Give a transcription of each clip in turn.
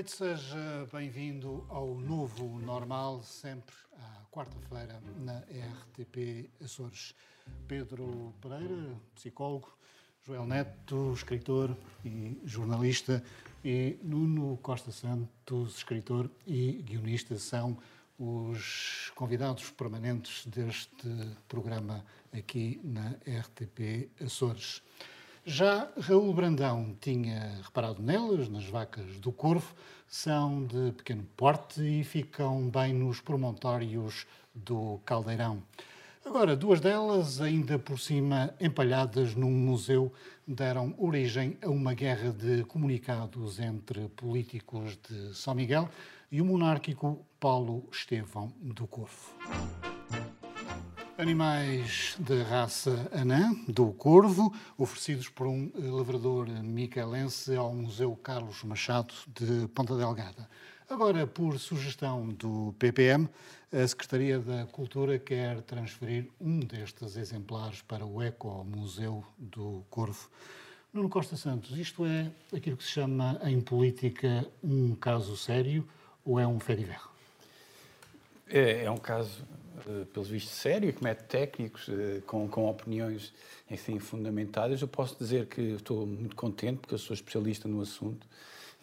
noite, seja bem-vindo ao novo normal, sempre à quarta-feira na RTP Açores. Pedro Pereira, psicólogo, Joel Neto, escritor e jornalista, e Nuno Costa Santos, escritor e guionista, são os convidados permanentes deste programa aqui na RTP Açores. Já Raul Brandão tinha reparado nelas, nas vacas do Corvo, são de pequeno porte e ficam bem nos promontórios do Caldeirão. Agora, duas delas, ainda por cima empalhadas num museu, deram origem a uma guerra de comunicados entre políticos de São Miguel e o monárquico Paulo Estevão do Corvo. Animais da raça anã, do Corvo, oferecidos por um lavrador micaelense ao Museu Carlos Machado de Ponta Delgada. Agora, por sugestão do PPM, a Secretaria da Cultura quer transferir um destes exemplares para o Ecomuseu do Corvo. Nuno Costa Santos, isto é aquilo que se chama em política um caso sério ou é um fé É, é um caso eh, pelos vistos, sério, que mete técnicos eh, com, com opiniões, enfim, fundamentadas. Eu posso dizer que estou muito contente, porque eu sou especialista no assunto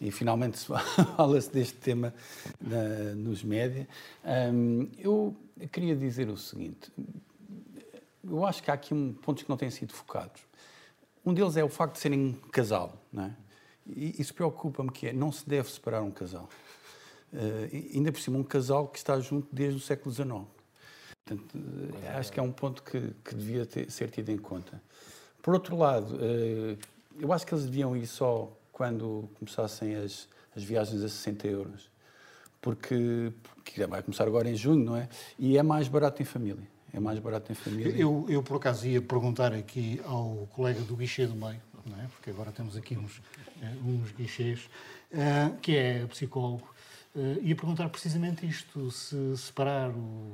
e finalmente fala-se deste tema na, nos média. Um, eu queria dizer o seguinte: eu acho que há aqui um, pontos que não têm sido focados. Um deles é o facto de serem um casal, não é? E isso preocupa-me, que é, não se deve separar um casal. Uh, ainda por cima, um casal que está junto desde o século XIX. Portanto, é. acho que é um ponto que, que devia ter, ser tido em conta. Por outro lado, eh, eu acho que eles deviam ir só quando começassem as, as viagens a 60 euros. Porque, porque vai começar agora em junho, não é? E é mais barato em família. É mais barato em família. Eu, eu por acaso, ia perguntar aqui ao colega do guichê do meio, é? porque agora temos aqui uns, eh, uns guichês, eh, que é psicólogo. Uh, ia perguntar precisamente isto: se separar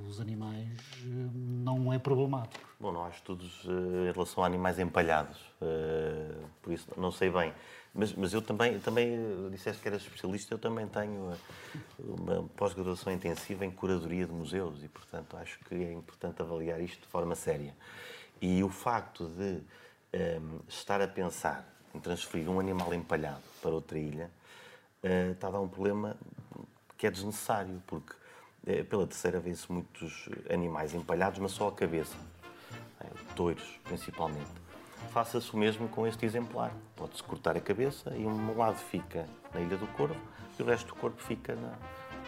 os animais uh, não é problemático. Bom, não há estudos uh, em relação a animais empalhados, por isso não sei bem. Mas, mas eu também, também disseste que eras especialista, eu também tenho uma pós-graduação intensiva em curadoria de museus e, portanto, acho que é importante avaliar isto de forma séria. E o facto de um, ehm, estar a pensar em transferir um animal empalhado para outra ilha uh, está a dar um problema que é desnecessário, porque é, pela terceira vez muitos animais empalhados, mas só a cabeça, é, touros principalmente. Faça-se o mesmo com este exemplar. Pode-se cortar a cabeça e um lado fica na Ilha do Corvo e o resto do corpo fica na,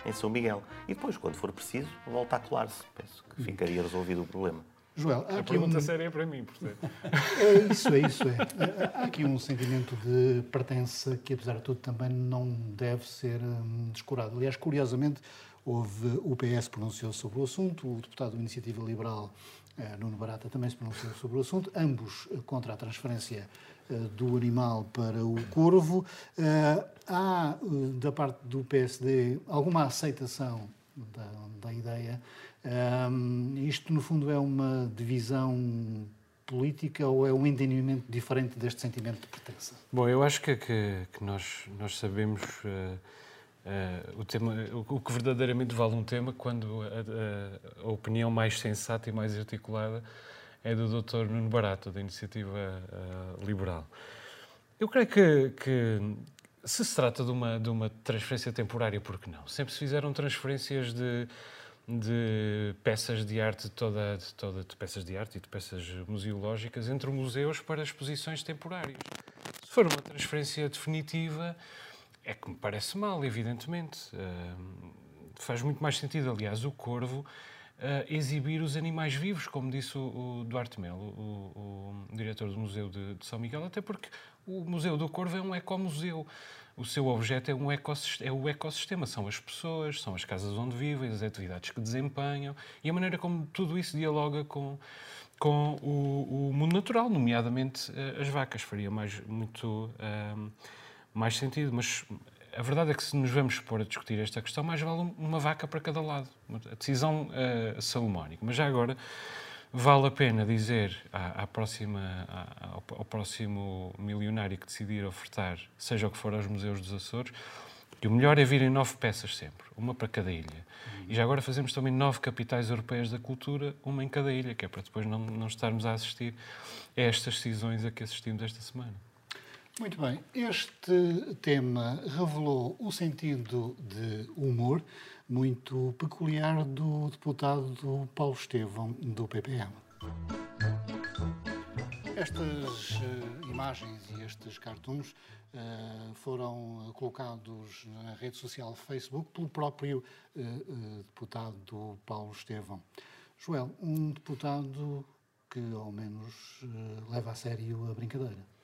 em São Miguel. E depois, quando for preciso, volta a colar-se. Penso que ficaria resolvido o problema. Joel, há a pergunta um... séria é para mim, portanto. É isso, é isso. É. Há aqui um sentimento de pertença que, apesar de tudo, também não deve ser hum, descurado. Aliás, curiosamente, houve o PS pronunciou sobre o assunto, o deputado da Iniciativa Liberal, eh, Nuno Barata, também se pronunciou sobre o assunto, ambos eh, contra a transferência eh, do animal para o corvo. Há, da parte do PSD, alguma aceitação da, da ideia um, isto, no fundo, é uma divisão política ou é um entendimento diferente deste sentimento de pertença? Bom, eu acho que, que, que nós, nós sabemos uh, uh, o, tema, o, o, que verdadeiramente vale um tema quando a, a, a, opinião mais sensata e mais articulada é do Dr. Nuno Barato, da Iniciativa uh, Liberal. Eu creio que, que se se trata de uma, de uma transferência temporária, por que não? Sempre se fizeram transferências de de peças de arte toda, de toda de peças de arte e de peças museológicas entre museus para exposições temporárias. Se for uma transferência definitiva, é que me parece mal, evidentemente. Uh, faz muito mais sentido, aliás, o Corvo uh, exibir os animais vivos, como disse o, o Duarte Melo, o, o, diretor do Museu de, de São Miguel, até porque o Museu do Corvo é um ecomuseu o seu objeto é, um é o ecossistema, são as pessoas, são as casas onde vivem, as atividades que desempenham e a maneira como tudo isso dialoga com, com o, o mundo natural, nomeadamente uh, as vacas. Faria mais, muito uh, mais sentido, mas a verdade é que se nos vamos pôr a discutir esta questão, mais vale uma vaca para cada lado. A decisão uh, salomónica. Mas já agora vale a pena dizer à, à próxima, à, ao, ao, próximo milionário que decidir ofertar, seja o que for aos museus dos Açores, que o melhor é virem nove peças sempre, uma para cada ilha. E já agora fazemos também nove capitais europeias da cultura, uma em cada ilha, que é para depois não, não estarmos a assistir a estas decisões a que assistimos esta semana. Muito bem. Este tema revelou o sentido de humor muito peculiar do deputado Paulo Estevão, do PPM. Estas uh, imagens e estes cartoons uh, foram colocados na rede social Facebook pelo próprio uh, deputado Paulo Estevão. Joel, um deputado que ao menos leva a sério a brincadeira.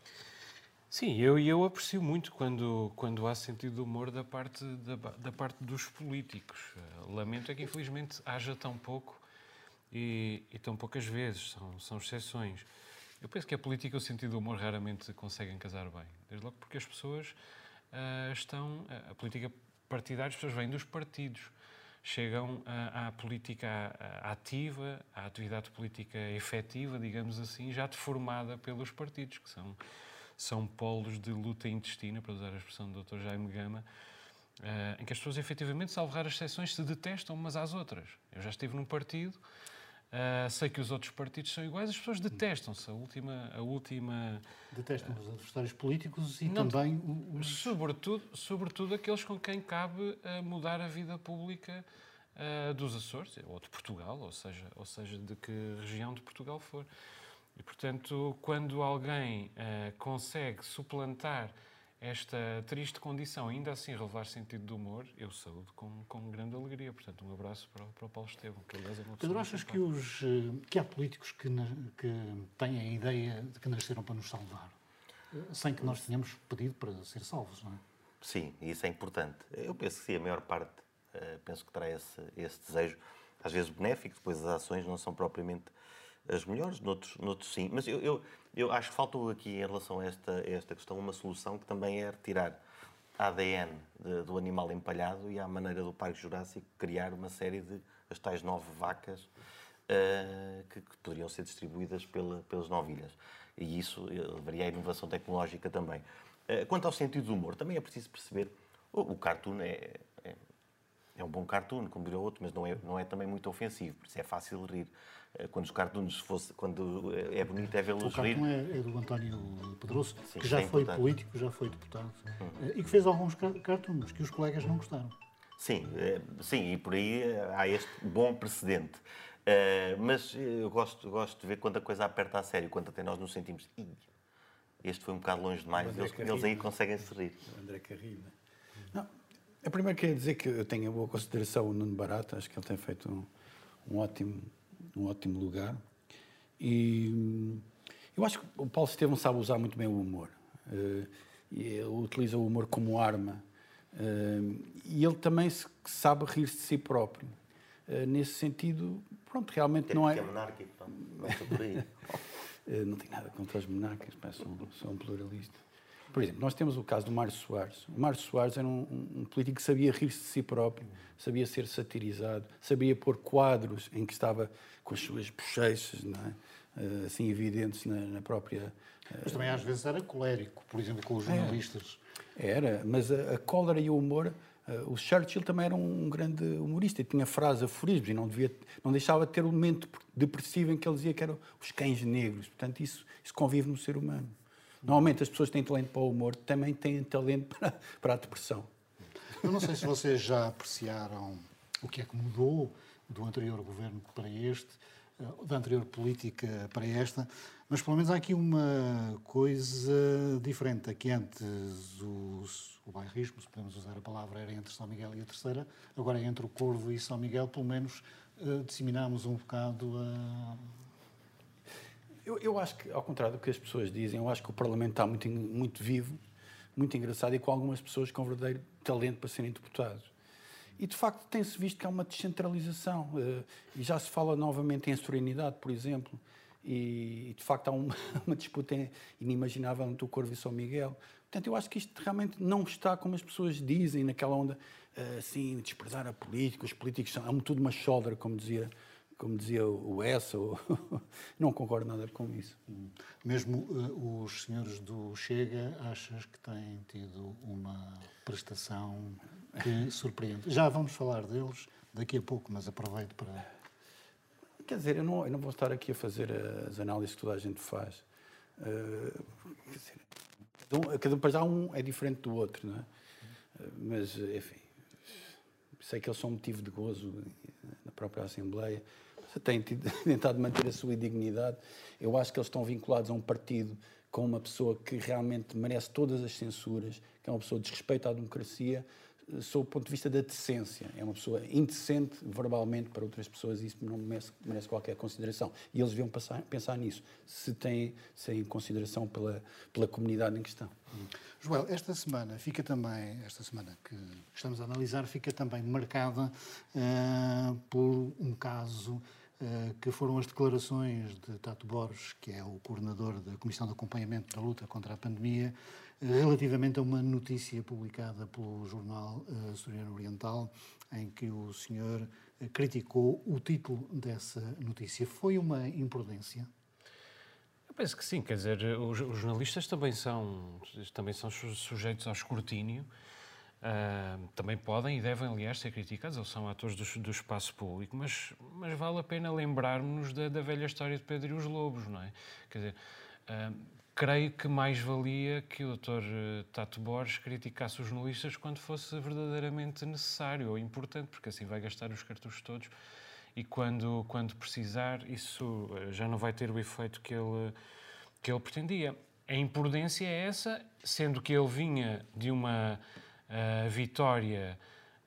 Sim, eu, eu aprecio muito quando, quando há sentido de humor da parte, da, da parte dos políticos. Lamento é que, infelizmente, haja tão pouco e, e tão poucas vezes, são, são exceções. Eu penso que a política e o sentido do humor raramente conseguem casar bem. Desde logo porque as pessoas uh, estão. A política partidária, as pessoas vêm dos partidos, chegam à, à política ativa, à atividade política efetiva, digamos assim, já deformada pelos partidos, que são são polos de luta intestina, para usar a expressão do Dr. Jaime Gama, uh, em que as pessoas efetivamente, salvo raras exceções, se detestam umas às outras. Eu já estive num partido, uh, sei que os outros partidos são iguais, as pessoas detestam-se. A última, a última detestam os adversários políticos e não, também os... sobretudo, sobretudo aqueles com quem cabe uh, mudar a vida pública dos Açores ou de Portugal, ou seja, ou seja, de que região de Portugal for. E, portanto, quando alguém uh, consegue suplantar esta triste condição, ainda assim revelar sentido do humor, eu saúdo com, com grande alegria. Portanto, um abraço para, para o Paulo Estevão, que aliás é uma Pedro, achas que, os, eh, que há políticos que, que têm a ideia de que nasceram para nos salvar, eh, sem que nós tenhamos pedido para ser salvos, não é? Sim, isso é importante. Eu penso que sim, a maior parte, penso que terá esse, esse desejo, às vezes benéfico, depois as ações não são propriamente as melhores, noutros, noutros sim. Mas eu, eu, eu acho que faltou aqui, em relação a esta, a esta questão, uma solução que também é retirar ADN de, do animal empalhado e, à maneira do Parque Jurássico, criar uma série de as tais nove vacas uh, que, que, poderiam ser distribuídas pela, pelas novilhas. E isso eh, levaria à inovação tecnológica também. Uh, quanto ao sentido do humor, também é preciso perceber. O, o cartoon é, é, um bom cartoon, como diria outro, mas não é, não é também muito ofensivo, por isso é fácil rir. Eh, quando os cartoons fosse, quando eh, é bonito é vê-los rir. O cartoon é, é, do António Pedroso, Sim, que já é foi político, já foi deputado uhum. e que fez alguns cartoons que os colegas não gostaram. Sim, sim, e por aí há este bom precedente. mas eu gosto, gosto de ver quando a coisa aperta a sério, quando até nós nos sentimos. Este foi um bocado longe demais, eles, eles, aí conseguem se rir. André Carrilho. Não, a primeira queria dizer que eu tenho a boa consideração o Nuno Barata, acho que ele tem feito um, um ótimo num ótimo lugar. E hum, eu acho que o Paulo Estevam sabe usar muito bem o humor. Uh, ele utiliza o humor como arma. Uh, e ele também sabe rir-se de si próprio. Uh, nesse sentido, pronto, realmente não é. é monárquico, não, aí. não tenho nada contra os monarcas, sou, sou um pluralista. Por exemplo, nós temos o caso do Mário Soares. O Mário Soares era um, um político que sabia rir-se de si próprio, sabia ser satirizado, sabia pôr quadros em que estava com as suas bochechas, é? Eh, assim evidentes na, na própria. Eh, mas também às vezes era colérico, por exemplo, com os jornalistas. Era, era mas a, a cólera e o humor. Uh, o Churchill também era um, um grande humorista e tinha frases, aforismos e não, devia, não deixava de ter o um momento depressivo em que ele dizia que eram os cães negros. Portanto, isso, isso convive no ser humano. Normalmente as pessoas que têm talento para o humor também têm talento para, para a depressão. Eu não sei se vocês já apreciaram o que é que mudou do anterior governo para este, eh, da anterior política para esta, mas pelo menos há aqui uma coisa diferente. Aqui antes o, o bairrismo, se podemos usar a palavra, era entre São Miguel e a Terceira, agora é entre o Corvo e São Miguel, pelo menos uh, disseminámos um bocado a. Eu, eu, acho que, ao contrário do que as pessoas dizem, eu acho que o Parlamento está muito, muito vivo, muito engraçado e com algumas pessoas com verdadeiro talento para serem deputados. E de facto tem-se visto que há uma descentralização uh, e já se fala novamente em serenidade, por exemplo, e de facto há uma, uma disputa inimaginável entre o Corvo e São Miguel. Portanto, eu acho que isto realmente não está como as pessoas dizem, naquela onda uh, assim, desprezar a política, os políticos são é tudo uma shoulder, como dizia, como dizia o Essa, não concordo nada com isso. Mesmo uh, os senhores do Chega, achas que têm tido uma prestação que surpreende? Já vamos falar deles daqui a pouco, mas aproveito para. Quer dizer, eu não, eu não vou estar aqui a fazer as análises que toda a gente faz. Uh, quer dizer, cada um, para um é diferente do outro, não é? Uh, mas, enfim, sei que eles são motivo de gozo na própria Assembleia têm tentado manter a sua dignidade. Eu acho que eles estão vinculados a um partido com uma pessoa que realmente merece todas as censuras, que é uma pessoa de respeito à democracia, eh, sob o ponto de vista da decência. É uma pessoa indecente verbalmente para outras pessoas e isso não merece, merece qualquer consideração. E eles deviam passar, pensar nisso, se têm, se têm consideração pela, pela comunidade em questão. Joel, esta semana fica também, esta semana que estamos a analisar, fica também marcada uh, por um caso que foram as declarações de Tato Borges, que é o coordenador da Comissão de Acompanhamento da Luta contra a Pandemia, relativamente a uma notícia publicada pelo jornal uh, Açoriano Oriental, em que o senhor uh, criticou o título dessa notícia. Foi uma imprudência? Eu penso que sim, quer dizer, os, os jornalistas também são, também são sujeitos ao escrutínio Uh, também podem e devem, aliás, ser criticados, eles são atores do, do espaço público, mas, mas vale a pena lembrarmos da, da, velha história de Pedro e os Lobos, não é? Quer dizer, uh, creio que mais valia que o Dr. Eh, Tato Borges criticasse os jornalistas quando fosse verdadeiramente necessário ou importante, porque assim vai gastar os cartuchos todos e quando, quando precisar, isso já não vai ter o efeito que ele, que ele pretendia. A imprudência é essa, sendo que ele vinha de uma a vitória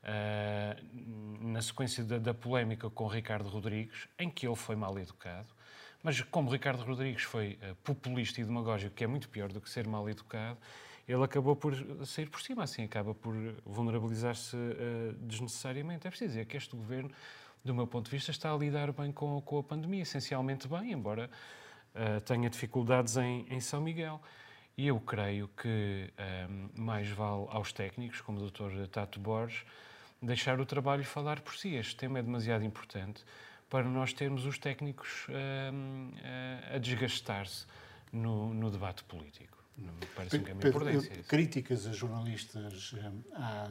uh, na sequência da, da, polémica com Ricardo Rodrigues, em que ele foi mal educado. Mas como Ricardo Rodrigues foi uh, populista e demagógico, que é muito pior do que ser mal educado, ele acabou por sair por cima, assim, acaba por vulnerabilizar-se uh, desnecessariamente. É preciso dizer que este governo, do meu ponto de vista, está a lidar bem com, com a pandemia, essencialmente bem, embora uh, tenha dificuldades em, em São Miguel. E eu creio que um, mais vale aos técnicos, como o Dr. Tato Borges, deixar o trabalho falar por si. Este tema é demasiado importante para nós termos os técnicos um, a desgastar-se no, no debate político. Parece que é uma imprudência. Críticas a jornalistas hum, há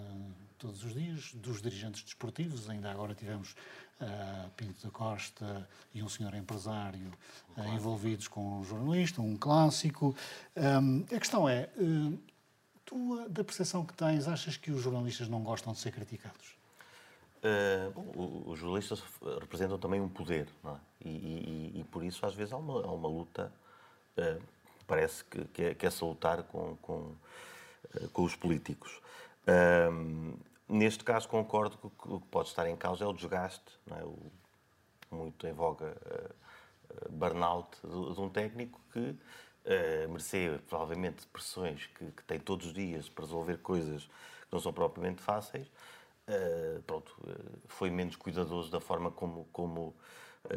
todos os dias, dos dirigentes desportivos. Ainda agora tivemos uh, Pinto da Costa e um senhor empresário uh, envolvidos com um jornalista, um clássico. Um, a questão é, uh, tu, da percepção que tens, achas que os jornalistas não gostam de ser criticados? Bom, os jornalistas representam também um poder, não é? E, e, e por isso, às vezes, há uma, há uma luta, parece que, que, é, que é salutar com, com, com os políticos. Neste caso, concordo que o que pode estar em causa é o desgaste, é? o, muito em voga uh, burnout de, de, um técnico que uh, merecia provavelmente pressões que, que, tem todos os dias para resolver coisas que não são propriamente fáceis. Uh, pronto, foi menos cuidadoso da forma como, como,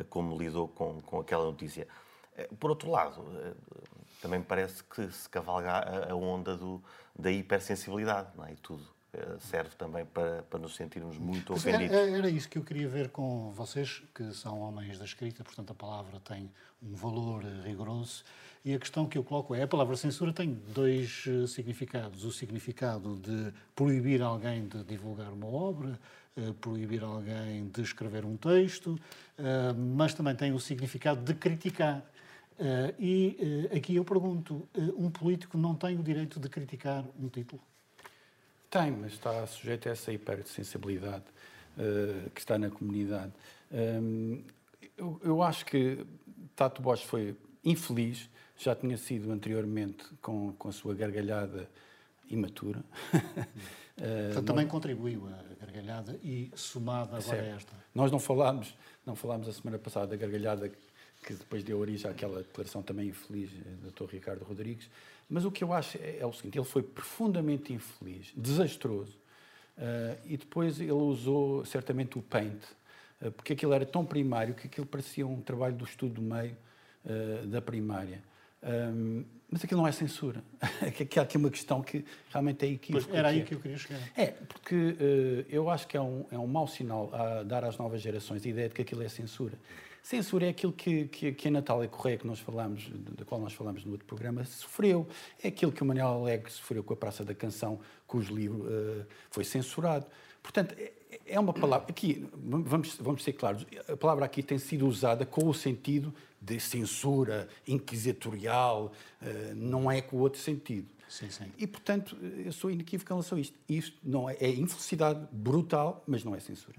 como lidou com, com aquela notícia. Por outro lado, também parece que se cavalga a onda do, da hipersensibilidade, não é? E tudo eh, serve também para, para nos sentirmos muito ofendidos. Era, era isso que eu queria ver com vocês, que são homens da escrita, portanto a palavra tem um valor rigoroso. E a questão que eu coloco é: a palavra censura tem dois eh, significados. O significado de proibir alguém de divulgar uma obra, eh, proibir alguém de escrever um texto, mas também tem o significado de criticar. E aqui eu pergunto: um político não tem o direito de criticar um título? Tem, mas está sujeito a essa hipersensibilidade uh, que está na comunidade. Um, eu, eu, acho que Tato Bosch foi infeliz, já tinha sido anteriormente com, com a sua gargalhada imatura. uh, também nós... contribuiu a gargalhada e somada agora a esta. Nós não falámos, não falámos a semana passada da gargalhada que depois deu origem àquela declaração também infeliz do Dr. Ricardo Rodrigues. Mas o que eu acho é, é o seguinte: ele foi profundamente infeliz, desastroso, uh, e depois ele usou certamente o paint, uh, porque aquilo era tão primário que aquilo parecia um trabalho do estudo do meio uh, da primária. Um, mas aquilo não é censura. Aqui há aqui uma questão que realmente é equívoca. Pois era aí que eu queria chegar. É, porque uh, eu acho que é um, é um mau sinal a dar às novas gerações a ideia de que aquilo é censura. Censura é aquilo que, que, que a Natália Correia, que nós falamos, da qual nós falamos no outro programa, sofreu. É aquilo que o Manuel Alegre sofreu com a Praça da Canção, cujo livro uh, foi censurado. Portanto, é, é uma palavra. Aqui, vamos, vamos ser claros, a palavra aqui tem sido usada com o sentido de censura inquisitorial, uh, não é com o outro sentido. Sim, sim. E, portanto, eu sou inequívoco em relação a isto. Isto não é, é infelicidade brutal, mas não é censura.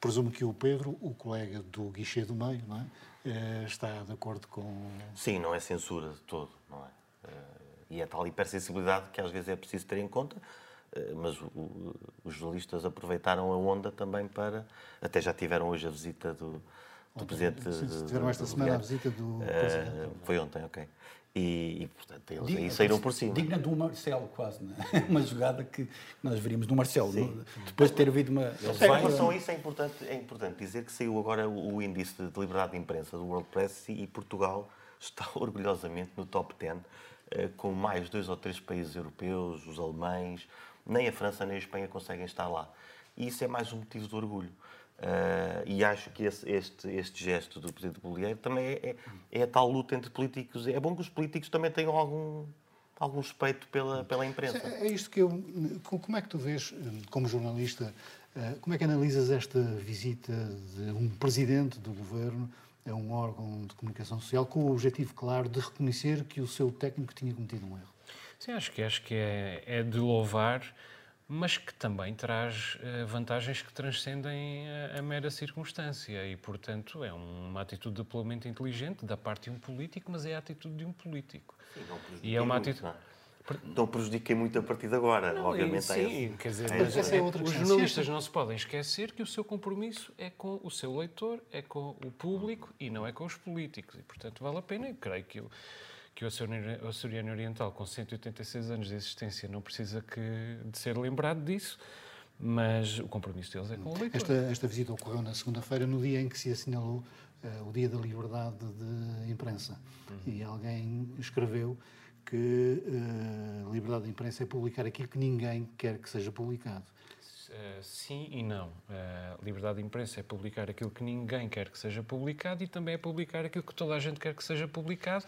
Presumo que o Pedro, o colega do guichê do meio, não é? Eh, está de acordo com. Sim, não é censura de todo, não é? Eh, e é tal hipersensibilidade que às vezes é preciso ter em conta, eh, mas os jornalistas aproveitaram a onda também para. Até já tiveram hoje a visita do, do Presidente. Sim, tiveram esta semana a visita do Presidente. Foi ontem, ok. E, e, portanto, eles Digna, aí saíram por cima. Digna do Marcelo, quase, é? uma jogada que nós veríamos do Marcelo, no, depois de ter havido uma. Em relação a isso, é importante, é importante dizer que saiu agora o, o índice de liberdade de imprensa do World Press e, Portugal está orgulhosamente no top 10, eh, com mais dois ou três países europeus, os alemães, nem a França nem a Espanha conseguem estar lá. E isso é mais um motivo de orgulho. Uh, e acho que esse, este, este gesto do Presidente Bolieiro também é, é, é, a tal luta entre políticos. É bom que os políticos também tenham algum, algum respeito pela, pela imprensa. É isto que eu. Como é que tu vês, como jornalista, eh, como é que analisas esta visita de um presidente do governo a um órgão de comunicação social com o objetivo claro de reconhecer que o seu técnico tinha cometido um erro? Sim, acho que, acho que é, é de louvar mas que também traz uh, vantagens que transcendem a, mera circunstância e, portanto, é uma atitude duplamente inteligente da parte de um político, mas é a atitude de um político. Sim, não e é uma atitude. Não. Não prejudiquei muito a partir de agora, não, obviamente. Sim, quer dizer, é, mas, é outra os jornalistas não se podem esquecer que o seu compromisso é com o seu leitor, é com o público e não é com os políticos. E, portanto, vale a pena. Eu creio que eu, que o açoriano oriental, com 186 anos de existência, não precisa que, de ser lembrado disso, mas o compromisso deles é com o leitor. Esta, esta visita ocorreu na segunda-feira, no dia em que se assinalou uh, o Dia da Liberdade de Imprensa. Uhum. E alguém escreveu que uh, liberdade de imprensa é publicar aquilo que ninguém quer que seja publicado. Uh, sim e não. Uh, liberdade de imprensa é publicar aquilo que ninguém quer que seja publicado e também é publicar aquilo que toda a gente quer que seja publicado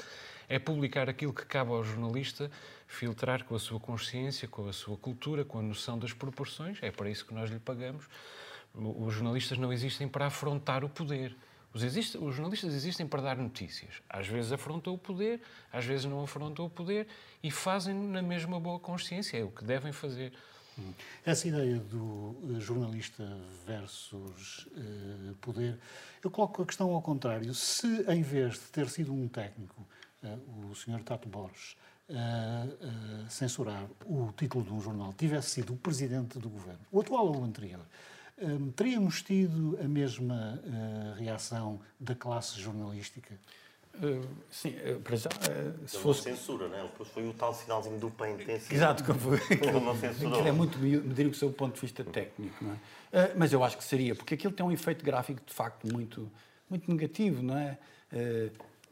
é publicar aquilo que cabe ao jornalista filtrar com a sua consciência, com a sua cultura, com a noção das proporções. É para isso que nós lhe pagamos. Os jornalistas não existem para afrontar o poder. Os, existe, os, jornalistas existem para dar notícias. Às vezes afrontam o poder, às vezes não afrontam o poder e fazem na mesma boa consciência. É o que devem fazer. Essa ideia do eh, jornalista versus uh, poder, eu coloco a questão ao contrário. Se, em vez de ter sido um técnico eh, o Sr. Tato Borges uh, censurar o título de um jornal tivesse sido o presidente do governo, o atual ou o anterior, teríamos tido a mesma reação da classe jornalística? Uh, sim, uh, para já. Uh, se fosse censura, não é? Depois foi o tal sinalzinho do PEN intensivo. Exato, como foi. Ele não censurou. Aquilo é muito medir do seu ponto de vista técnico, não é? mas eu acho que seria, porque aquilo tem um efeito gráfico de facto muito, muito negativo, não é?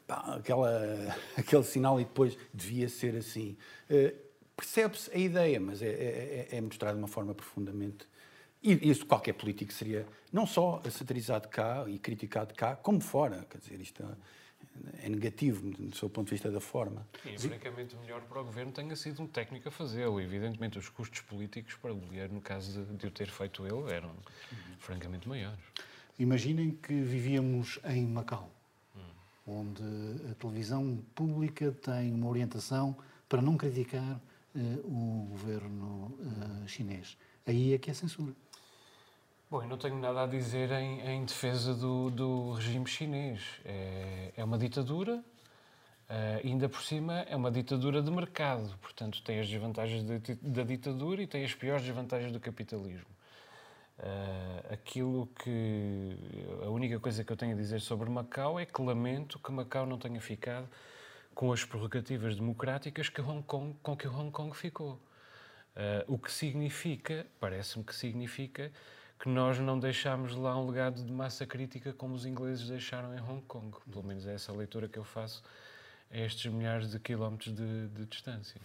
pá, aquela, aquele sinal e depois devia ser assim. Uh, Percebe-se a ideia, mas é, é, é, é, mostrado de uma forma profundamente. E isso qualquer político seria não só satirizado cá e criticado cá, como fora. Quer dizer, isto é, é negativo do seu ponto de vista da forma. E, francamente, o melhor para o governo tenha sido um técnico a fazê-lo. Evidentemente, os custos políticos para o Bolieiro, no caso de, de o ter feito ele, eram uhum. francamente maiores. Imaginem que vivíamos em Macau onde a televisão pública tem uma orientação para não criticar uh, o governo uh, chinês. Aí é que é censura. Bom, eu não tenho nada a dizer em, em defesa do, do, regime chinês. É, é uma ditadura, uh, ainda por cima é uma ditadura de mercado, portanto tem as desvantagens da ditadura e tem as piores desvantagens do capitalismo. Uh, aquilo que. A única coisa que eu tenho a dizer sobre Macau é que lamento que Macau não tenha ficado com as prerrogativas democráticas que Hong Kong, com que Hong Kong ficou. Uh, o que significa, parece-me que significa, que nós não deixámos lá um legado de massa crítica como os ingleses deixaram em Hong Kong. Pelo menos é essa a leitura que eu faço a estes milhares de quilómetros de, de distância.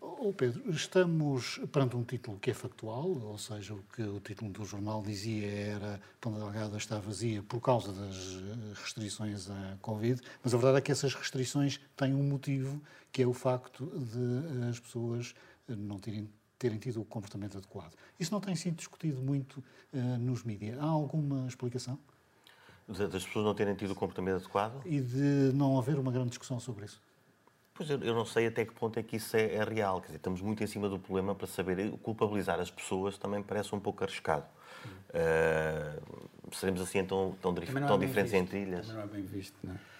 Oh Pedro, estamos perante um título que é factual, ou seja, o que o título do jornal dizia era Ponta Delgada está vazia por causa das eh, restrições à Covid, mas a verdade é que essas restrições têm um motivo, que é o facto de as pessoas não terem, terem tido o comportamento adequado. Isso não tem sido discutido muito uh, nos mídias. Há alguma explicação? Das pessoas não terem tido o comportamento adequado? E de não haver uma grande discussão sobre isso? Pois eu, eu não sei até que ponto é que isso é, é, real. Quer dizer, estamos muito em cima do problema para saber. Culpabilizar as pessoas também parece um pouco arriscado. Uh, seremos assim tão, tão, tão é diferentes entre ilhas? Também não é bem visto, não é?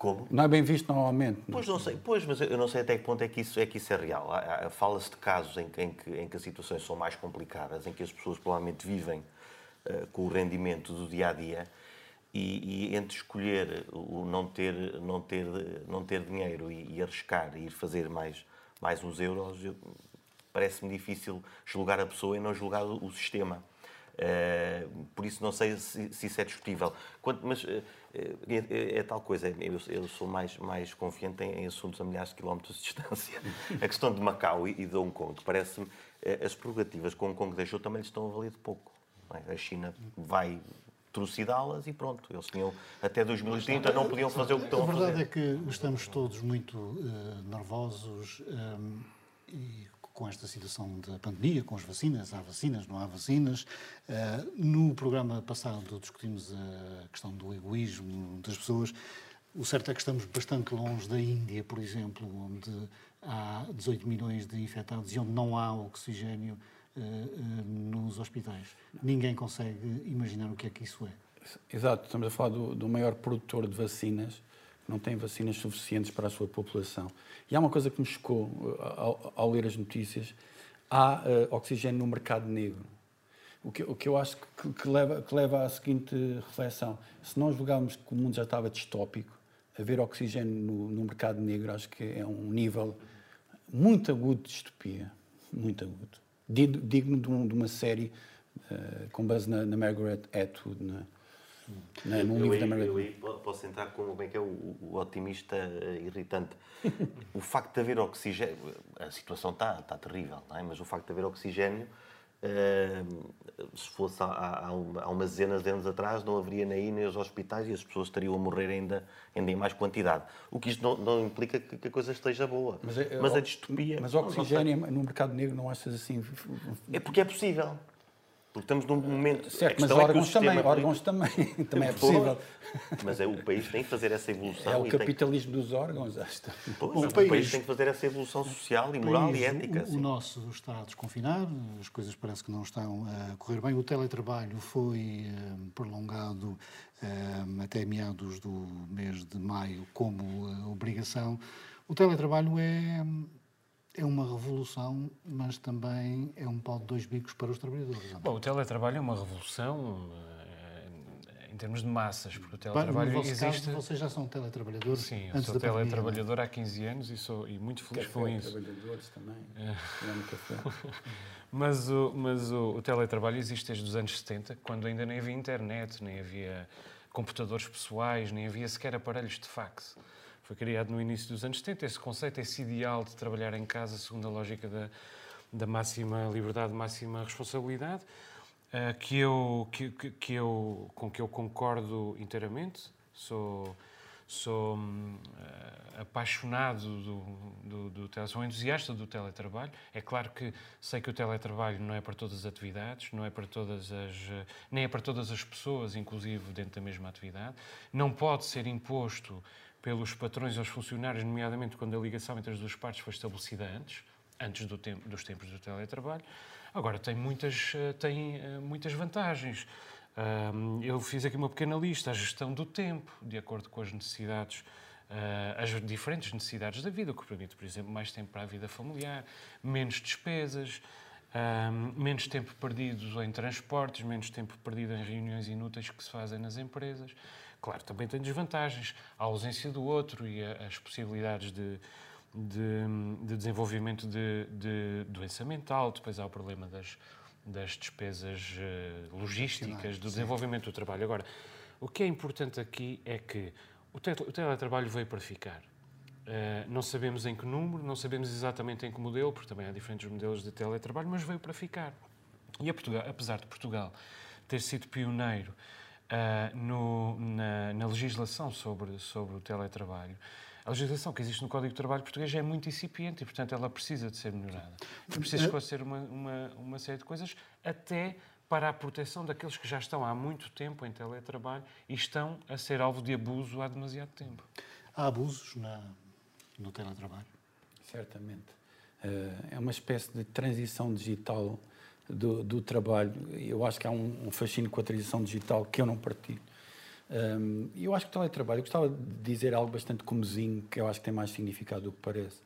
Como? Não é bem visto normalmente. Pois não sei, pois, mas eu não sei até que ponto é que isso é, que isso é real. Fala-se de casos em que, em, que, em que as situações são mais complicadas, em que as pessoas provavelmente vivem uh, com o rendimento do dia a dia e, e, entre escolher o não ter, não ter, não ter dinheiro e, e arriscar e ir fazer mais, mais uns euros, parece-me difícil julgar a pessoa e não julgar o, o sistema. Uh, por isso não sei se, se isso é discutível. Quanto, mas uh, é, é, tal coisa, eu, eu, sou mais, mais confiante em, em, assuntos a milhares de quilómetros de distância. a questão de Macau e, e de Hong Kong, parece-me, uh, as prerrogativas que Hong Kong deixou também lhes estão a valer de pouco. É? A China vai trucidá-las e pronto. Eles tinham até 2030 não podiam fazer o que estão a fazer. A verdade é que estamos todos muito nervosos um, eh, e com esta situação da pandemia, com as vacinas, há vacinas, não há vacinas. Uh, no programa passado discutimos a questão do egoísmo das pessoas. O certo é que estamos bastante longe da Índia, por exemplo, onde há 18 milhões de infectados e onde não há oxigênio uh, uh, nos hospitais. Ninguém consegue imaginar o que é que isso é. Exato, estamos a falar do, do maior produtor de vacinas, não tem vacinas suficientes para a sua população. E há uma coisa que me chocou eh, ao, ao ler as notícias: há uh, oxigênio no mercado negro. O que, o que eu acho que, que, leva, que leva à seguinte reflexão: se nós julgarmos que o mundo já estava distópico, haver oxigênio no, no mercado negro acho que é um nível muito agudo de distopia. Muito agudo digno de, um, de uma série uh, com base na, na Margaret Atwood, na, na, num livro aí, da Margaret. Eu posso entrar como como é que é o, o otimista uh, irritante. o facto de haver oxigênio, a situação está, está terrível, é? mas o facto de haver oxigênio se fosse há, há, umas dezenas de anos atrás, não haveria nem nem os hospitais e as pessoas estariam a morrer ainda, ainda em mais quantidade. O que isto não, não implica que, que, a coisa esteja boa. Mas, é, mas a distopia. Mas o oxigênio no mercado negro não achas assim. É porque é possível. Porque estamos num momento. Certo, mas órgãos é também, órgãos também, também é possível. Mas é, o país tem que fazer essa evolução. É o capitalismo tem... dos órgãos, acho. Pois, o, o país... país... tem que fazer essa evolução social e moral país, e ética. O, o, nosso está a desconfinar, as coisas parece que não estão a correr bem. O teletrabalho foi um, prolongado um, até meados do mês de maio como uh, obrigação. O teletrabalho é é uma revolução, mas também é um pau de dois bicos para os trabalhadores. Bom, o teletrabalho é uma revolução uh, em termos de massas, porque o teletrabalho no existe... Caso, vocês já são teletrabalhadores? Sim, eu sou teletrabalhador há 15 anos e sou e muito feliz Café, com isso. trabalhadores também. É. mas o, mas o, o teletrabalho existe desde os anos 70, quando ainda nem havia internet, nem havia computadores pessoais, nem havia sequer aparelhos de fax foi criado no início dos anos 70. Esse conceito, esse ideal de trabalhar em casa, segundo a lógica da, da máxima liberdade, máxima responsabilidade, uh, que eu, que, que, eu, com que eu concordo inteiramente. Sou, sou uh, apaixonado do, do, do, sou entusiasta do teletrabalho. É claro que sei que o teletrabalho não é para todas as atividades, não é para todas as, nem é para todas as pessoas, inclusive dentro da mesma atividade. Não pode ser imposto pelos patrões aos funcionários, nomeadamente quando a ligação entre as duas partes foi estabelecida antes, antes do tempo, dos tempos do teletrabalho. Agora, tem muitas, eh, tem eh, muitas vantagens. Eu fiz aqui uma pequena lista, a gestão do tempo, de acordo com as necessidades, eh, as diferentes necessidades da vida, o que permite, por exemplo, mais tempo para a vida familiar, menos despesas, menos tempo perdido em transportes, menos tempo perdido em reuniões inúteis que se fazem nas empresas. Claro, também tem desvantagens. A ausência do outro e as possibilidades de, de, de desenvolvimento de, de, doença mental. Depois há o problema das, das despesas uh, logísticas, do desenvolvimento do trabalho. Agora, o que é importante aqui é que o, te, o teletrabalho veio para ficar. não sabemos em que número, não sabemos exatamente em que modelo, porque também há diferentes modelos de teletrabalho, mas veio para ficar. E Portugal, apesar de Portugal ter sido pioneiro uh, no, na, na, legislação sobre, sobre o teletrabalho, a legislação que existe no Código de Trabalho português é muito incipiente e, portanto, ela precisa de ser melhorada. É preciso esclarecer uma, uma, uma série de coisas, até para a proteção daqueles que já estão há muito tempo em teletrabalho e estão a ser alvo de abuso há demasiado tempo. Há abusos na, no teletrabalho? Certamente. Eh, é uma espécie de transição digital do, do trabalho. Eu acho que há um, um, fascínio com a transição digital que eu não partilho. Um, eu acho que o teletrabalho, eu gostava de dizer algo bastante comezinho, que eu acho que tem mais significado do que parece.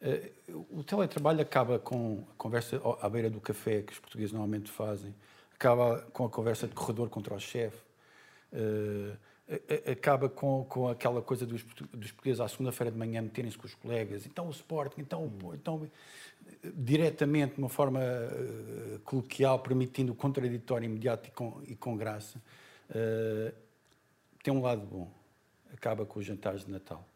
Uh, o teletrabalho acaba com a conversa à beira do café, que os portugueses normalmente fazem, acaba com a conversa de corredor contra o chefe, uh, acaba com, com aquela coisa dos, dos portugueses à segunda-feira de manhã meterem-se com os colegas, então o Sporting, então, hum. então diretamente, de uma forma uh, coloquial, permitindo o contraditório imediato e com, e com graça, uh, tem um lado bom. Acaba com os jantares de Natal.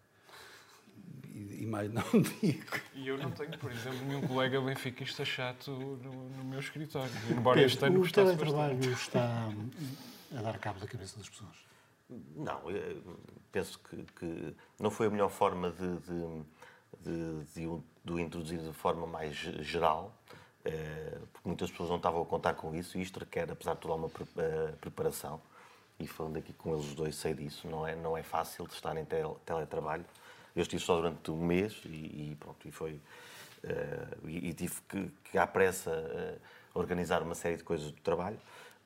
E, e, mais não digo. E eu não tenho, por exemplo, nenhum colega benfiquista chato no, no meu escritório, embora este ano O teletrabalho está a dar cabo da cabeça das pessoas. Não, penso que, que, não foi a melhor forma de, de, de, de, o introduzir de forma mais geral, eh, porque muitas pessoas não estavam a contar com isso e isto requer, apesar de toda uma eh, preparação. E falando aqui com eles dois, sei disso, não é, não é fácil de estar em teletrabalho. Eu estive só durante um mês e, e pronto, e foi. Uh, e, e, tive que, que à pressa, organizar uma série de coisas do trabalho.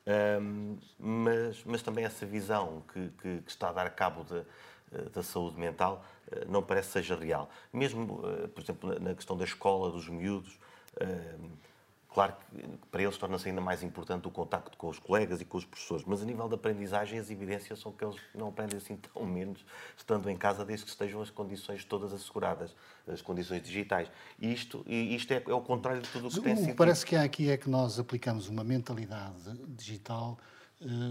Um, mas, mas também essa visão que, que, que, está a dar cabo de, eh, da saúde mental eh, não parece seja real. Mesmo, eh, por exemplo, na questão da escola, dos miúdos, Claro que para eles torna-se ainda mais importante o contacto com os colegas e com os professores, mas a nível de aprendizagem as evidências são que eles não aprendem assim tão menos estando em casa desde que estejam as condições todas asseguradas, as condições digitais. E isto, e isto é, é o contrário de tudo o que tem sido. Parece que há aqui é que nós aplicamos uma mentalidade digital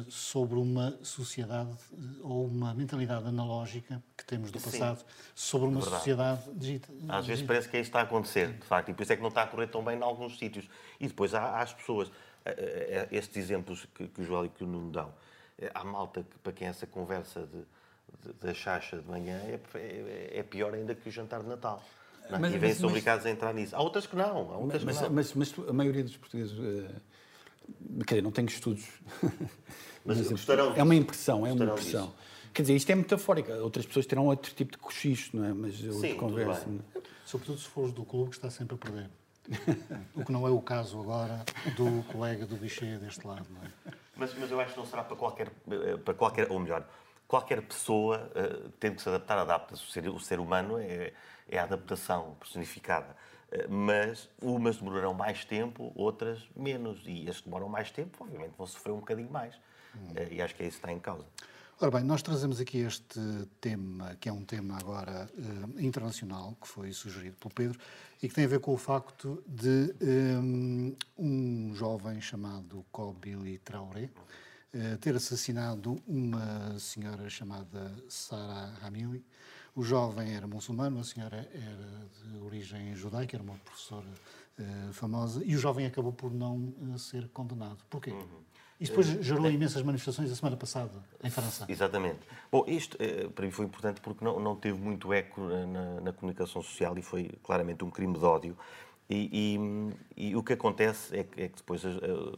sobre uma sociedade eh, ou uma mentalidade analógica que temos do passado Sim, sobre uma verdade. sociedade digital. Às vezes parece que é isso está a acontecer, de facto, e por isso é que não está a correr tão bem em alguns sítios. E depois há, há as pessoas, eh, estes exemplos que, que o Joel e que o Nuno dão, há malta que, para quem essa conversa de, de, da chacha de manhã é, é, é, pior ainda que o jantar de Natal. Não, é? mas, e vêm-se obrigados a entrar nisso. Há outras que não. Há outras mas, que não. Mas, mas, a maioria dos portugueses Quer dizer, não tenho estudos. Mas, gostarão é uma impressão, é uma impressão. Disso. Quer dizer, isto é metafórico. Outras pessoas terão outro tipo de cochicho, não é? Mas eu Sim, conversa. Sobretudo se fores do clube que está sempre a perder. o que não é o caso agora do colega do Bichê deste lado, não é? Mas, mas eu acho que não será para qualquer, eh, para qualquer ou melhor, qualquer pessoa uh, tem que se adaptar, adapta-se. O ser, o ser humano é, é a adaptação personificada. Eh, mas umas demorarão mais tempo, outras menos. E as que demoram mais tempo, obviamente, vão sofrer um bocadinho mais. Hum. E acho que é isso que está em causa. Ora bem, nós trazemos aqui este tema, que é um tema agora uh, internacional, que foi sugerido pelo Pedro, e que tem a ver com o facto de um, um jovem chamado Kobili Traoré uh, ter assassinado uma senhora chamada Sara Hamili, o jovem era muçulmano, a senhora era de origem judaica, era uma professora uh, famosa, e o jovem acabou por não uh, ser condenado. Porquê? Uhum. Isto depois uh, gerou imensas manifestações a semana passada, em França. Exatamente. Bom, isto para mim foi importante porque não, não teve muito eco na, na comunicação social e foi claramente um crime de ódio. E, e, e o que acontece é que, é que depois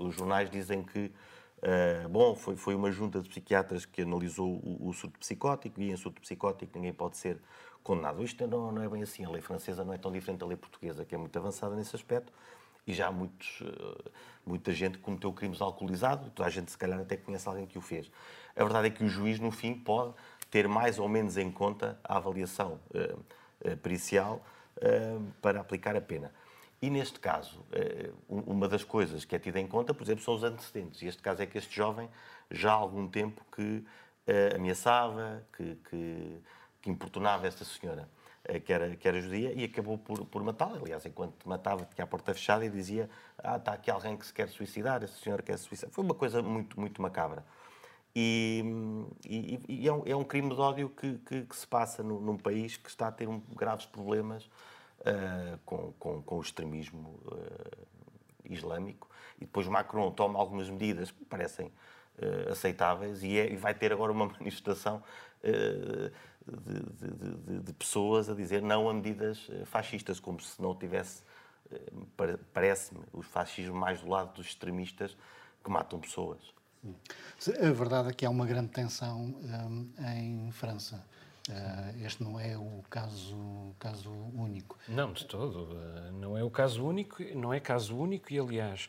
os jornais dizem que Uh, bom, foi, foi uma junta de psiquiatras que analisou o, o surto psicótico e em surto psicótico ninguém pode ser condenado. Isto não, não, é bem assim. A lei francesa não é tão diferente da lei portuguesa, que é muito avançada nesse aspecto. E já há muitos, uh, muita gente que cometeu crimes alcoolizado, toda a gente se calhar até conhece alguém que o fez. A verdade é que o juiz, no fim, pode ter mais ou menos em conta a avaliação uh, pericial para aplicar a pena. E neste caso, eh, uma das coisas que é tida em conta, por exemplo, são os antecedentes. E este caso é que este jovem já há algum tempo que eh, ameaçava, que, que, que importunava esta senhora, eh, que era, que era judia, e acabou por, por matá-la. Aliás, enquanto matava, tinha a porta fechada e dizia: Ah, está aqui alguém que se quer suicidar, esta senhora quer se suicidar. Foi uma coisa muito, muito macabra. E, e, e é, um, é, um, crime de ódio que, que, que se passa no, num país que está a ter um, graves problemas uh, com, com, com, o extremismo uh, islâmico. E depois Macron toma algumas medidas que parecem uh, aceitáveis e, é, e, vai ter agora uma manifestação de, de, de, de, pessoas a dizer não a medidas fascistas, como se não tivesse, parece-me, o fascismo mais do lado dos extremistas que matam pessoas. A verdade é que há uma grande tensão um, em França. Uh, este não é o caso, caso único. Não, de todo. Uh, não é o caso único, não é caso único e, aliás,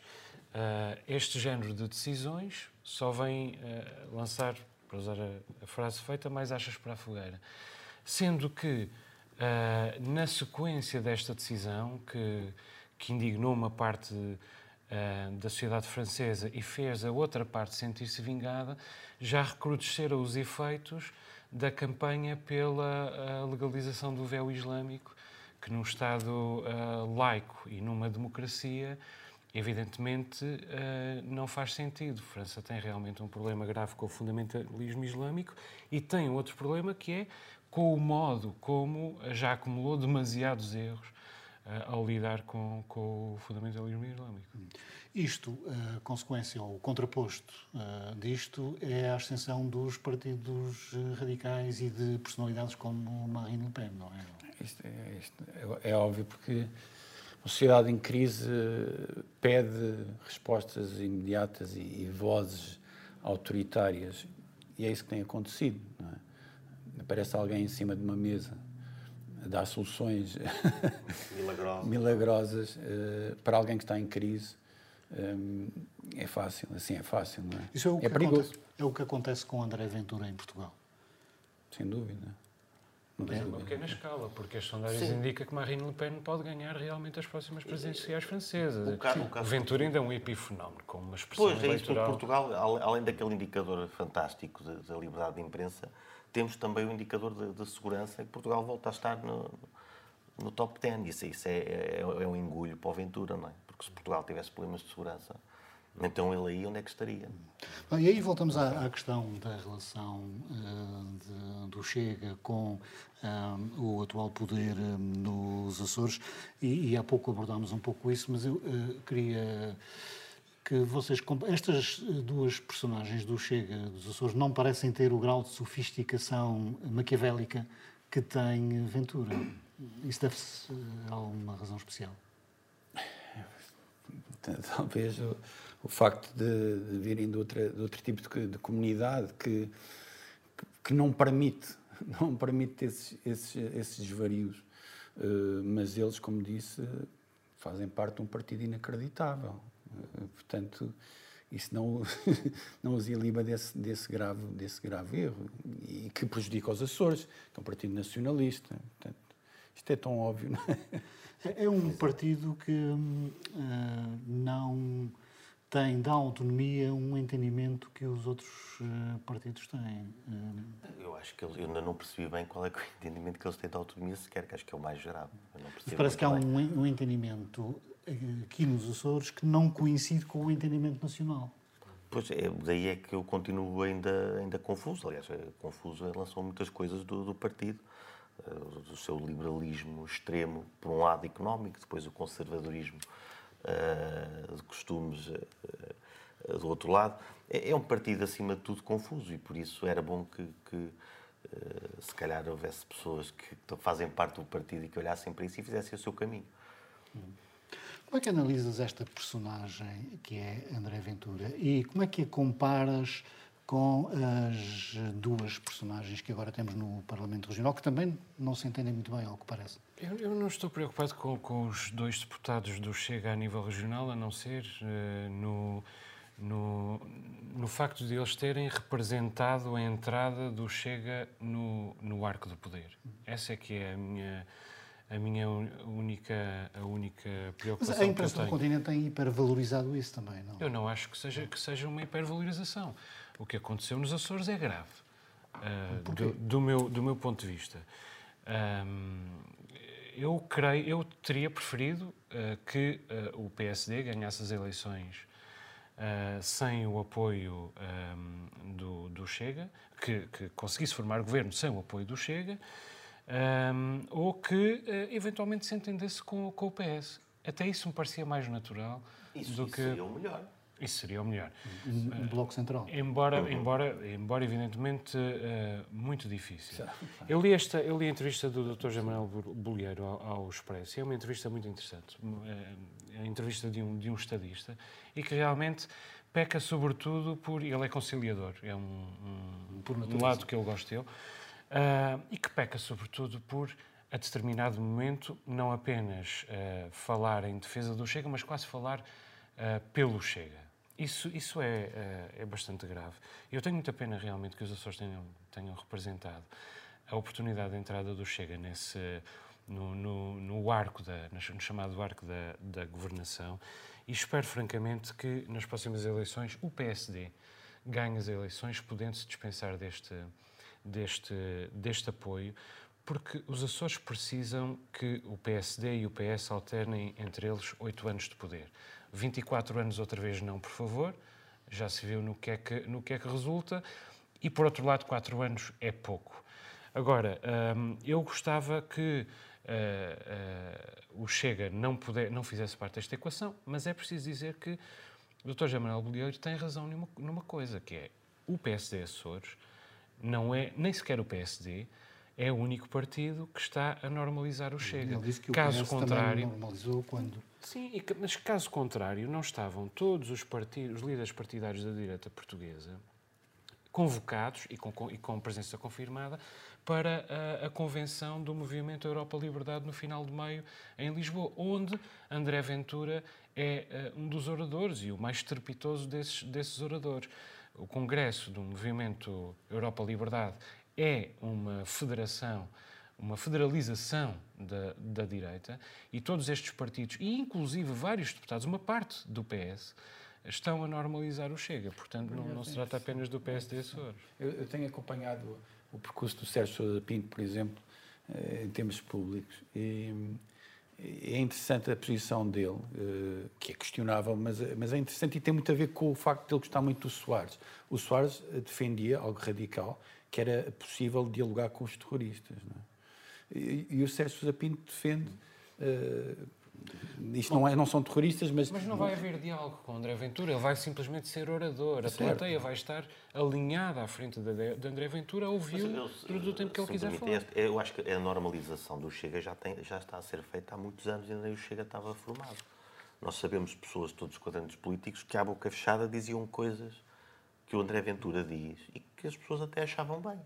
uh, este género de decisões só vem lançar, para usar a, a, frase feita, mais achas para a fogueira. Sendo que, na sequência desta decisão, que, que indignou uma parte da sociedade francesa e fez a outra parte sentir-se vingada, já recrudesceram os efeitos da campanha pela uh, legalização do véu islâmico, que num Estado uh, laico e numa democracia, evidentemente, não faz sentido. A França tem realmente um problema grave com o fundamentalismo islâmico e tem outro problema que é com o modo como já acumulou demasiados erros ao lidar com, com o fundamentalismo islâmico. Isto, a consequência ou o contraposto uh, disto é a ascensão dos partidos radicais e de personalidades como Marine Le Pen, não é? Isto é, isto é, é óbvio porque a sociedade em crise pede respostas imediatas e, e, vozes autoritárias e é isso que tem acontecido. Não é? Aparece alguém em cima de uma mesa dar soluções milagrosas, milagrosas uh, para alguém que está em crise. Um, eh, é fácil, assim é fácil, não é? Isso é, o é perigoso. Acontece, é o que acontece com André Ventura em Portugal. Sem dúvida. Não Mas é uma pequena escala, porque as sondagens Sim. indicam que Marine Le Pen pode ganhar realmente as próximas presidenciais francesas. O, caso, o, caso o Ventura ainda é um epifenómeno, com uma expressão pois, eleitoral... Pois, é Portugal, além daquele indicador fantástico da liberdade de imprensa, temos também o indicador de, de, segurança que Portugal volta a estar no, no top 10. Isso, isso é, é, é, um engulho para o Ventura, não é? Porque se Portugal tivesse problemas de segurança, então ele aí onde é que estaria? E aí voltamos à, à questão da relação uh, de, do Chega com uh, o atual poder uh, nos Açores, e, e, há pouco abordámos um pouco isso, mas eu queria que vocês. Estas eh, duas personagens do Chega dos Açores não parecem ter o grau de sofisticação maquiavélica que tem Ventura. Isso deve-se a alguma razão especial? Talvez o, o facto de, de, virem de, outra, de outro tipo de, de comunidade que, que, não permite, não permite esses, esses, esses desvarios. Uh, mas eles, como disse, fazem parte de um partido inacreditável. Portanto, isso não, não os ilima desse, desse, grave, desse grave erro e que prejudica os Açores, que é um partido nacionalista. Portanto, isto é tão óbvio, não é? É um partido que uh, não tem da autonomia um entendimento que os outros uh, partidos têm. Uh... Eu acho que eu ainda não percebi bem qual é, é o entendimento que eles têm da autonomia sequer, que acho que é o mais grave. Parece que há um, um entendimento aqui nos Açores que não coincide com o entendimento nacional. Pois é, daí é que eu continuo ainda, ainda confuso. Aliás, é confuso em relação a muitas coisas do, do partido, uh, do seu liberalismo extremo, por um lado económico, depois o conservadorismo uh, de costumes uh, do outro lado. É, é, um partido, acima de tudo, confuso e por isso era bom que, que se calhar houvesse pessoas que fazem parte do partido e que olhassem para isso e fizessem o seu caminho. Hum. Como é que analisas esta personagem que é André Ventura e como é que a comparas com as duas personagens que agora temos no Parlamento Regional, que também não se entendem muito bem, ao que parece? Eu, eu não estou preocupado com, com, os dois deputados do Chega a nível regional, a não ser uh, no, no, no facto de eles terem representado a entrada do Chega no, no arco do poder. Essa é que é a minha a minha única, a única preocupação. Mas a imprensa do continente tem hipervalorizado isso também, não? Eu não acho que seja, que seja uma hipervalorização. O que aconteceu nos Açores é grave, uh, do, do, meu, do meu ponto de vista. Um, eu creio, eu teria preferido uh, que uh, o PSD ganhasse as eleições uh, sem o apoio um, do, do, Chega, que, que, conseguisse formar governo sem o apoio do Chega, um, ou que uh, eventualmente se entendesse com, com, o PS. Até isso me parecia mais natural isso, do isso que. Seria o melhor. Isso seria o melhor. Um, bloco central. Embora, uhum. embora, embora evidentemente, uh, muito difícil. Eu li, esta, eu li a entrevista do Dr. Jamal Bolheiro ao, ao Expresso. É uma entrevista muito interessante. É a entrevista de um, de um estadista e que realmente peca sobretudo por... Ele é conciliador. É um, um, um lado que eu gosto dele. Uh, e que peca sobretudo por a determinado momento, não apenas uh, falar em defesa do Chega, mas quase falar uh, pelo Chega. Isso, isso é, é bastante grave. Eu tenho muita pena realmente que os Açores tenham, tenham representado a oportunidade de entrada do Chega nesse, no, no, no arco, da, no chamado arco da, da governação e espero francamente que nas próximas eleições o PSD ganhe as eleições, podendo-se dispensar deste, deste, deste apoio, porque os Açores precisam que o PSD e o PS alternem entre eles oito anos de poder. 24 anos outra vez não, por favor. Já se viu no que é que, no que, é que resulta. E, por outro lado, quatro anos é pouco. Agora, hum, eu gostava que uh, uh, o Chega não, puder, não fizesse parte desta equação, mas é preciso dizer que o Dr. José Manuel Bolheiro tem razão numa, numa coisa, que é o PSD Açores não é nem sequer o PSD, é o único partido que está a normalizar o Chega. Ele disse que o caso PS contrário, normalizou quando... Sim, mas caso contrário, não estavam todos os, partidos, os líderes partidários da direita portuguesa convocados e com, e com presença confirmada para a, a, convenção do Movimento Europa Liberdade no final de maio em Lisboa, onde André Ventura é uh, um dos oradores e o mais estrepitoso desses, desses oradores. O Congresso do Movimento Europa Liberdade é uma federação, uma federalização da, da direita e todos estes partidos, e inclusive vários deputados, uma parte do PS, estão a normalizar o Chega. Portanto, não, não se trata apenas do PSD Açores. Eu, eu tenho acompanhado o percurso do Sérgio Sousa Pinto, por exemplo, eh, em termos públicos. E é interessante a posição dele, eh, que é questionável, mas, mas é interessante e tem muito a ver com o facto de ele gostar muito do Soares. O Soares defendia algo radical, que era possível dialogar com os terroristas. É? E, o Sérgio Sousa Pinto defende. Isto não, é, não são terroristas, mas. Mas não vai haver diálogo com André Ventura, ele vai simplesmente ser orador. A certo. plateia vai estar alinhada à frente de, de André Ventura a ouvir todo o tempo que ele quiser falar. Eu acho que a normalização do Chega já, tem, já está a ser feita há muitos anos e ainda o Chega estava formado. Nós sabemos pessoas, todos os quadrantes políticos, que à boca fechada diziam coisas que o André Ventura diz e que as pessoas até achavam bem.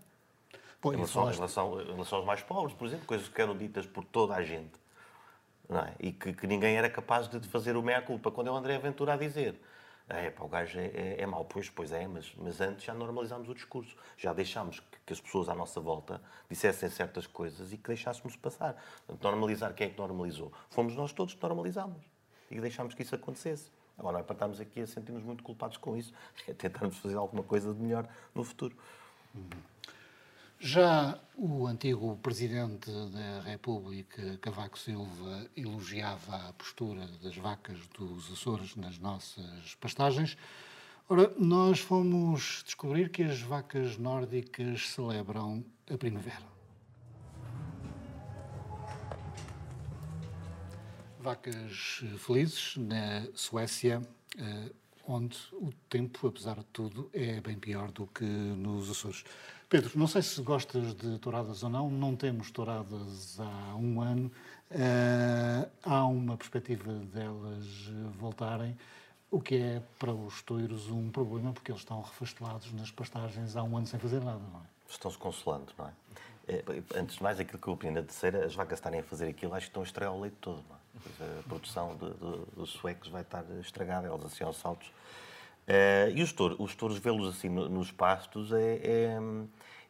Pô, em, relação, em, relação, em, relação, aos mais pobres, por exemplo, coisas que eram ditas por toda a gente. É? E que, que ninguém era capaz de fazer o meia-culpa. Quando é o André Ventura a dizer é, pá, o gajo é, é, é mau, pois, pois é, mas, mas antes já normalizámos o discurso. Já deixámos que, que, as pessoas à nossa volta dissessem certas coisas e que deixássemos passar. Normalizar, quem é que normalizou? Fomos nós todos que normalizámos e deixámos que isso acontecesse. Agora, não é para estarmos aqui a sentir-nos muito culpados com isso, é tentarmos fazer alguma coisa de melhor no futuro. Já o antigo Presidente da República, Cavaco Silva, elogiava a postura das vacas dos Açores nas nossas pastagens. Ora, nós fomos descobrir que as vacas nórdicas celebram a primavera. Vacas felizes na Suécia, eh, onde o tempo, apesar de tudo, é bem pior do que nos Açores. Pedro, não sei se gostas de touradas ou não, não temos touradas há um ano, uh, há uma perspectiva delas voltarem, o que é para os toiros um problema, porque eles estão refastelados nas pastagens há um ano sem fazer nada, não é? Estão-se consolando, não é? é? Antes de mais, aquilo que eu opino na terceira, as vacas estarem a fazer aquilo, acho que estão a estragar o leite todo, é? A produção de, de, dos suecos vai estar estragada, eles assim aos saltos. Uh, e os touros, os touros vê-los assim nos pastos é, é,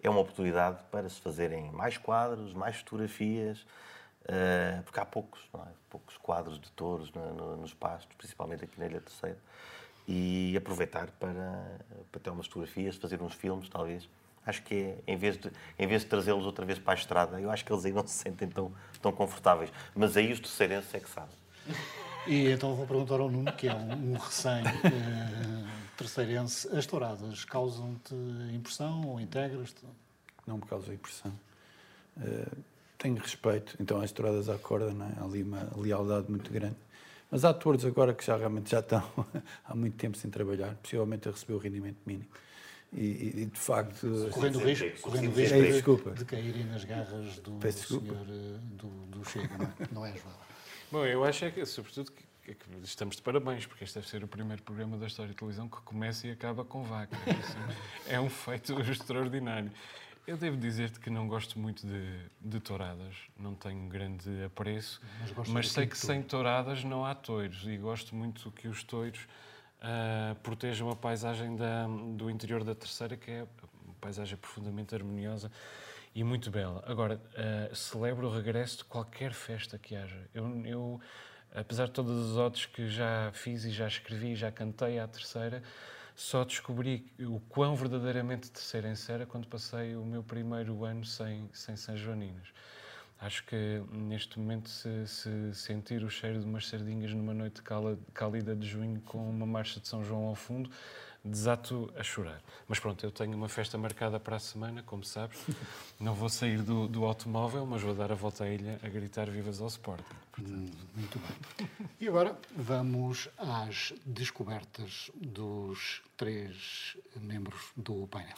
é, uma oportunidade para se fazerem mais quadros, mais fotografias, uh, porque há poucos, é? poucos quadros de touros no, no, nos pastos, principalmente aqui na Ilha Terceira, e aproveitar para, para ter umas fotografias, fazer uns filmes, talvez. Acho que é, em vez de, em vez de trazê-los outra vez para a estrada, eu acho que eles aí não se sentem tão, tão confortáveis. Mas aí os terceirenses é que sabem. E então vou perguntar ao Nuno, que é um, um recém-terceirense, uh, as touradas causam-te impressão ou integras-te? Não me causa impressão. Uh, tenho respeito, então as touradas à corda, não é? há ali uma lealdade muito grande. Mas há atores agora que já realmente já estão há muito tempo sem trabalhar, possivelmente a receber o rendimento mínimo. E, e, de facto. Correndo o risco, correndo risco de, de caírem nas garras do, do senhor eh, do, do Chega, não é, não é João? Bom, eu acho é que, sobretudo, que, estamos de parabéns, porque este deve ser o primeiro programa da história de televisão que começa e acaba com vaca. é um feito extraordinário. Eu devo dizer-te que não gosto muito de, de touradas, não tenho grande apreço, mas, mas sei que sem touradas não há toiros e gosto muito que os toiros uh, protejam a paisagem da, do interior da terceira, que é uma paisagem profundamente harmoniosa e muito bela. Agora, uh, celebro o regresso de qualquer festa que haja. Eu, eu, apesar de todas as odds que já fiz e já escrevi, já cantei à terceira, só descobri o quão verdadeiramente terceirense era quando passei o meu primeiro ano sem, sem São Joaninas. Acho que neste momento, se, se, sentir o cheiro de umas sardinhas numa noite cálida de junho com uma marcha de São João ao fundo, desato a chorar. Mas pronto, eu tenho uma festa marcada para a semana, como sabes. Não vou sair do, do automóvel, mas vou dar a volta à ilha a gritar vivas ao Sporting. Hum, muito bem. E agora vamos às descobertas dos três membros do painel.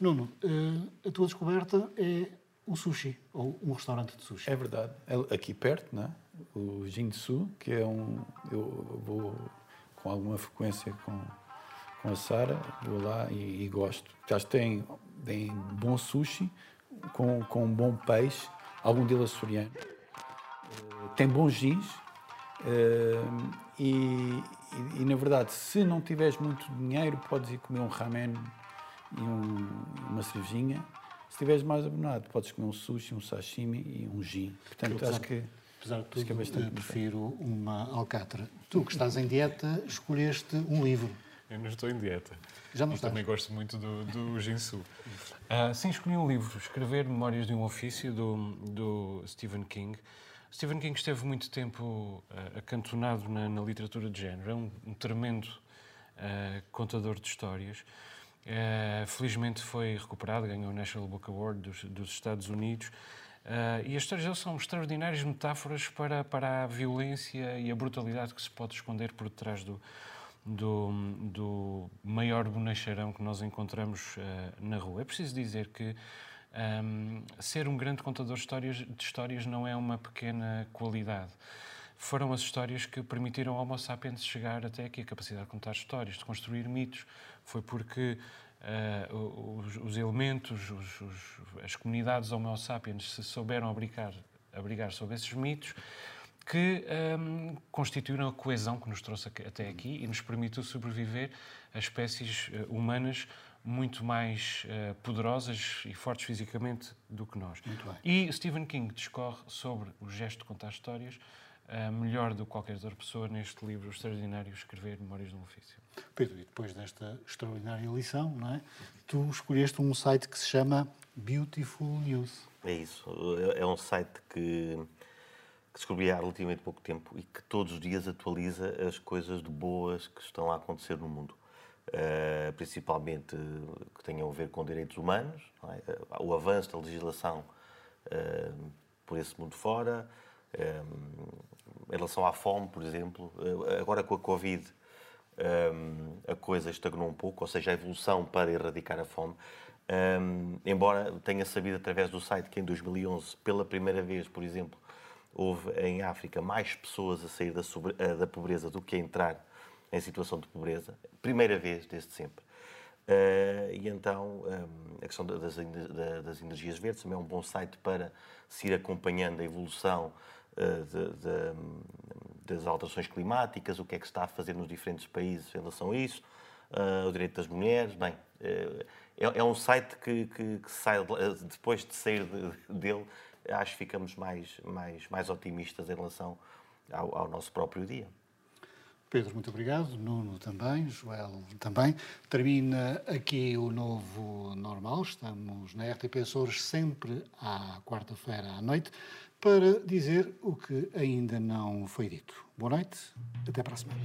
Nuno, eh, a tua descoberta é o sushi, ou um restaurante de sushi. É verdade. É aqui perto, né? o Jinsu, que é um... Eu vou com alguma frequência com, com a Sara, vou lá e, e gosto. Já tem, tem bom sushi, com, com bom peixe, algum dele açoriano. Uh, tem bons jeans. Uh, e, e, e, na verdade, se não tiveres muito dinheiro, podes ir comer um ramen e um, uma cervejinha. Se tiveres mais abonado, podes comer um sushi, um sashimi e um gin. Portanto, acho que. Apesar de tudo, que é bastante prefiro uma alcatra. Tu, que estás em dieta, escolheste um livro. Eu não estou em dieta. Já não Eu estás? também gosto muito do, do Jinsu. Uh, sim, escolhi um livro, Escrever Memórias de um Ofício, do, do Stephen King. Stephen King esteve muito tempo uh, acantonado na, na, literatura de género. É um, um tremendo uh, contador de histórias. Uh, felizmente foi recuperado, ganhou o National Book Award dos, dos Estados Unidos. Uh, e as histórias dele são extraordinárias metáforas para, para a violência e a brutalidade que se pode esconder por detrás do, do, do maior bonacheirão que nós encontramos uh, na rua. É preciso dizer que um, ser um grande contador de histórias, de histórias não é uma pequena qualidade foram as histórias que permitiram ao Homo sapiens chegar até aqui, a capacidade de contar histórias, de construir mitos. Foi porque uh, os, os, elementos, os, os, as comunidades Homo sapiens se souberam abrigar, abrigar sobre esses mitos que um, constituíram a coesão que nos trouxe até aqui e nos permitiu sobreviver a espécies uh, humanas muito mais uh, poderosas e fortes fisicamente do que nós. E Stephen King discorre sobre o gesto de contar histórias uh, melhor do que qualquer outra pessoa neste livro extraordinário Escrever Memórias de um Ofício. Pedro, e depois desta extraordinária lição, não é? tu escolheste um site que se chama Beautiful News. É isso. É, é um site que, que descobri há relativamente pouco tempo e que todos os dias atualiza as coisas de boas que estão a acontecer no mundo. Uh, principalmente que tenham a ver com direitos humanos, é? o avanço da legislação uh, por esse mundo fora, em relação à fome, por exemplo, eh, agora com a Covid a coisa estagnou um pouco, ou seja, a evolução para erradicar a fome. embora tenha sabido através do site que em 2011, pela primeira vez, por exemplo, houve em África mais pessoas a sair da, sobre, eh, da pobreza do que a entrar em situação de pobreza, primeira vez desde sempre. Uh, e então, um, a questão das, das, energias verdes também é um bom site para se ir acompanhando a evolução de, de, das alterações climáticas, o que é que se está a fazer nos diferentes países em relação a isso, uh, o direito das mulheres. Bem, uh, é, é, um site que, que, que sai, depois de sair de, dele, acho que ficamos mais, mais, mais otimistas em relação ao, ao nosso próprio dia. Pedro, muito obrigado. Nuno também, Joel também. Termina aqui o novo normal. Estamos na RTP Açores sempre à quarta-feira à noite para dizer o que ainda não foi dito. Boa noite, até para a semana.